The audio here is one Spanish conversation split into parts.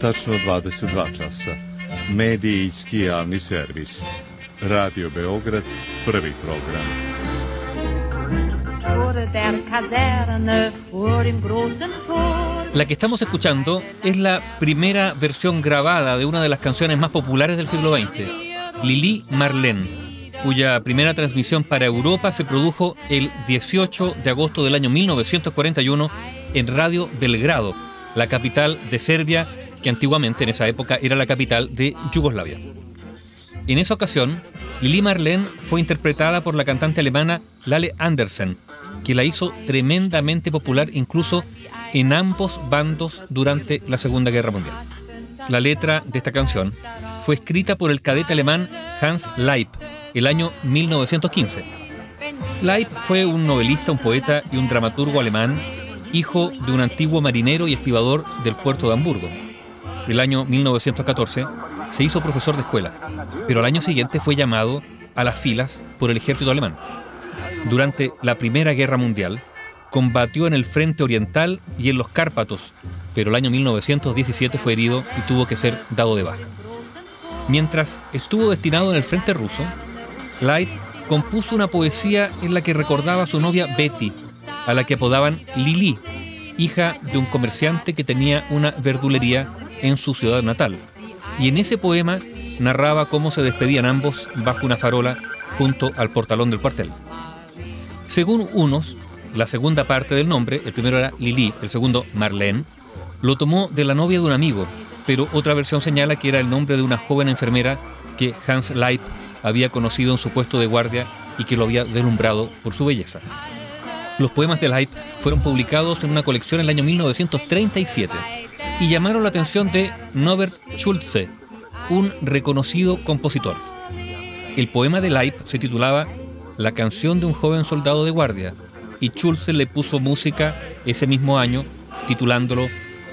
tačno 22 časa. Medijski javni servis. Radio Beograd, prvi program. La que estamos escuchando es la primera versión grabada de una de las canciones más populares del siglo XX, Lili Marlene, cuya primera transmisión para Europa se produjo el 18 de agosto del año 1941 en Radio Belgrado, la capital de Serbia, que antiguamente en esa época era la capital de Yugoslavia. En esa ocasión, Lili Marlene fue interpretada por la cantante alemana Lale Andersen, que la hizo tremendamente popular incluso en ambos bandos durante la Segunda Guerra Mundial. La letra de esta canción fue escrita por el cadete alemán Hans Leip el año 1915. Leip fue un novelista, un poeta y un dramaturgo alemán, hijo de un antiguo marinero y estibador del puerto de Hamburgo. El año 1914 se hizo profesor de escuela, pero al año siguiente fue llamado a las filas por el ejército alemán. Durante la Primera Guerra Mundial, combatió en el Frente Oriental y en los Cárpatos, pero el año 1917 fue herido y tuvo que ser dado de baja. Mientras estuvo destinado en el Frente Ruso, Light compuso una poesía en la que recordaba a su novia Betty, a la que apodaban Lili, hija de un comerciante que tenía una verdulería en su ciudad natal y en ese poema narraba cómo se despedían ambos bajo una farola junto al portalón del cuartel. Según unos, la segunda parte del nombre, el primero era Lili, el segundo Marlene, lo tomó de la novia de un amigo, pero otra versión señala que era el nombre de una joven enfermera que Hans Leip había conocido en su puesto de guardia y que lo había deslumbrado por su belleza. Los poemas de Leip fueron publicados en una colección en el año 1937 y llamaron la atención de Norbert Schulze, un reconocido compositor. El poema de Leip se titulaba La canción de un joven soldado de guardia y Schulze le puso música ese mismo año titulándolo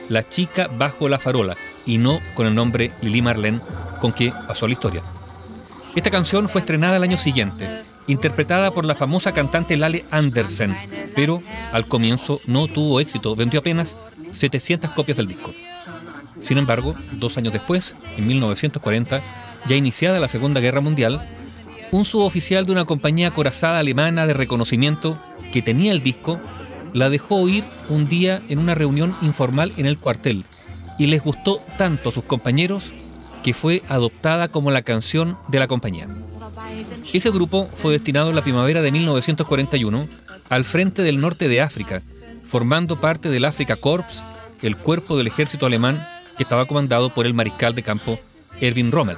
La chica bajo la farola y no con el nombre Lili Marlene con que pasó la historia. Esta canción fue estrenada el año siguiente, interpretada por la famosa cantante Lale Andersen, pero al comienzo no tuvo éxito, vendió apenas 700 copias del disco. Sin embargo, dos años después, en 1940, ya iniciada la Segunda Guerra Mundial, un suboficial de una compañía acorazada alemana de reconocimiento que tenía el disco la dejó oír un día en una reunión informal en el cuartel y les gustó tanto a sus compañeros que fue adoptada como la canción de la compañía. Ese grupo fue destinado en la primavera de 1941 al frente del norte de África, formando parte del Africa Corps, el cuerpo del ejército alemán que estaba comandado por el mariscal de campo Erwin Rommel.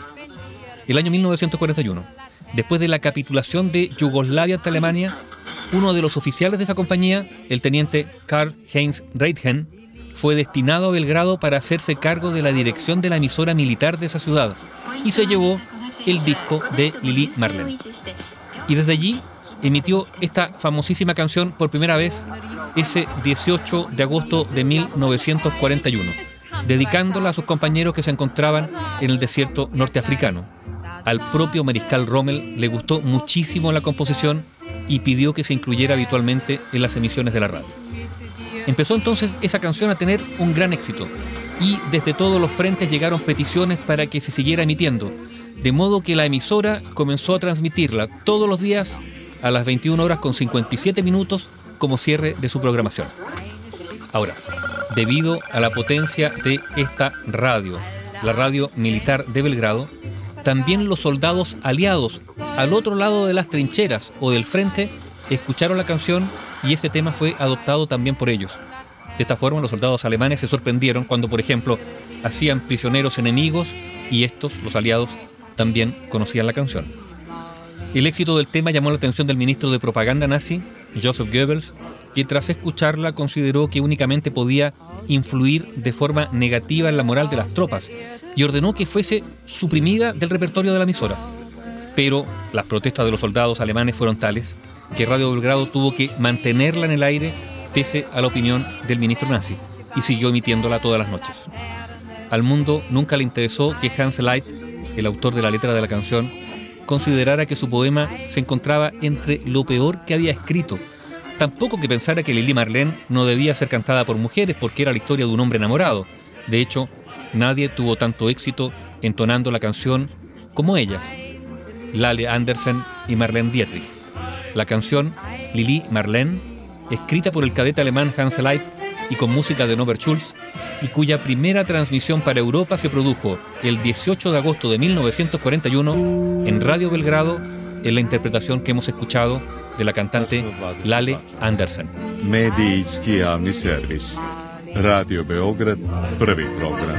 El año 1941, después de la capitulación de Yugoslavia ante Alemania, uno de los oficiales de esa compañía, el teniente Karl Heinz Reithen, fue destinado a Belgrado para hacerse cargo de la dirección de la emisora militar de esa ciudad y se llevó el disco de Lili Marlene. Y desde allí emitió esta famosísima canción por primera vez ese 18 de agosto de 1941, dedicándola a sus compañeros que se encontraban en el desierto norteafricano. Al propio mariscal Rommel le gustó muchísimo la composición y pidió que se incluyera habitualmente en las emisiones de la radio. Empezó entonces esa canción a tener un gran éxito y desde todos los frentes llegaron peticiones para que se siguiera emitiendo, de modo que la emisora comenzó a transmitirla todos los días a las 21 horas con 57 minutos como cierre de su programación. Ahora, debido a la potencia de esta radio, la radio militar de Belgrado, también los soldados aliados al otro lado de las trincheras o del frente escucharon la canción y ese tema fue adoptado también por ellos. De esta forma los soldados alemanes se sorprendieron cuando, por ejemplo, hacían prisioneros enemigos y estos, los aliados, también conocían la canción. El éxito del tema llamó la atención del ministro de propaganda nazi, Joseph Goebbels, que tras escucharla consideró que únicamente podía influir de forma negativa en la moral de las tropas y ordenó que fuese suprimida del repertorio de la emisora. Pero las protestas de los soldados alemanes fueron tales que Radio Belgrado tuvo que mantenerla en el aire pese a la opinión del ministro nazi y siguió emitiéndola todas las noches. Al mundo nunca le interesó que Hans Leib, el autor de la letra de la canción, considerara que su poema se encontraba entre lo peor que había escrito. Tampoco que pensara que Lili Marlene no debía ser cantada por mujeres porque era la historia de un hombre enamorado. De hecho, nadie tuvo tanto éxito entonando la canción como ellas, Lale Andersen y Marlene Dietrich. La canción Lili Marlene, escrita por el cadete alemán Hans Leib y con música de Norbert Schulz, y cuya primera transmisión para Europa se produjo el 18 de agosto de 1941 en Radio Belgrado en la interpretación que hemos escuchado de la cantante Lale Andersen. Medijski javni servis. Radio Beograd, prvi program.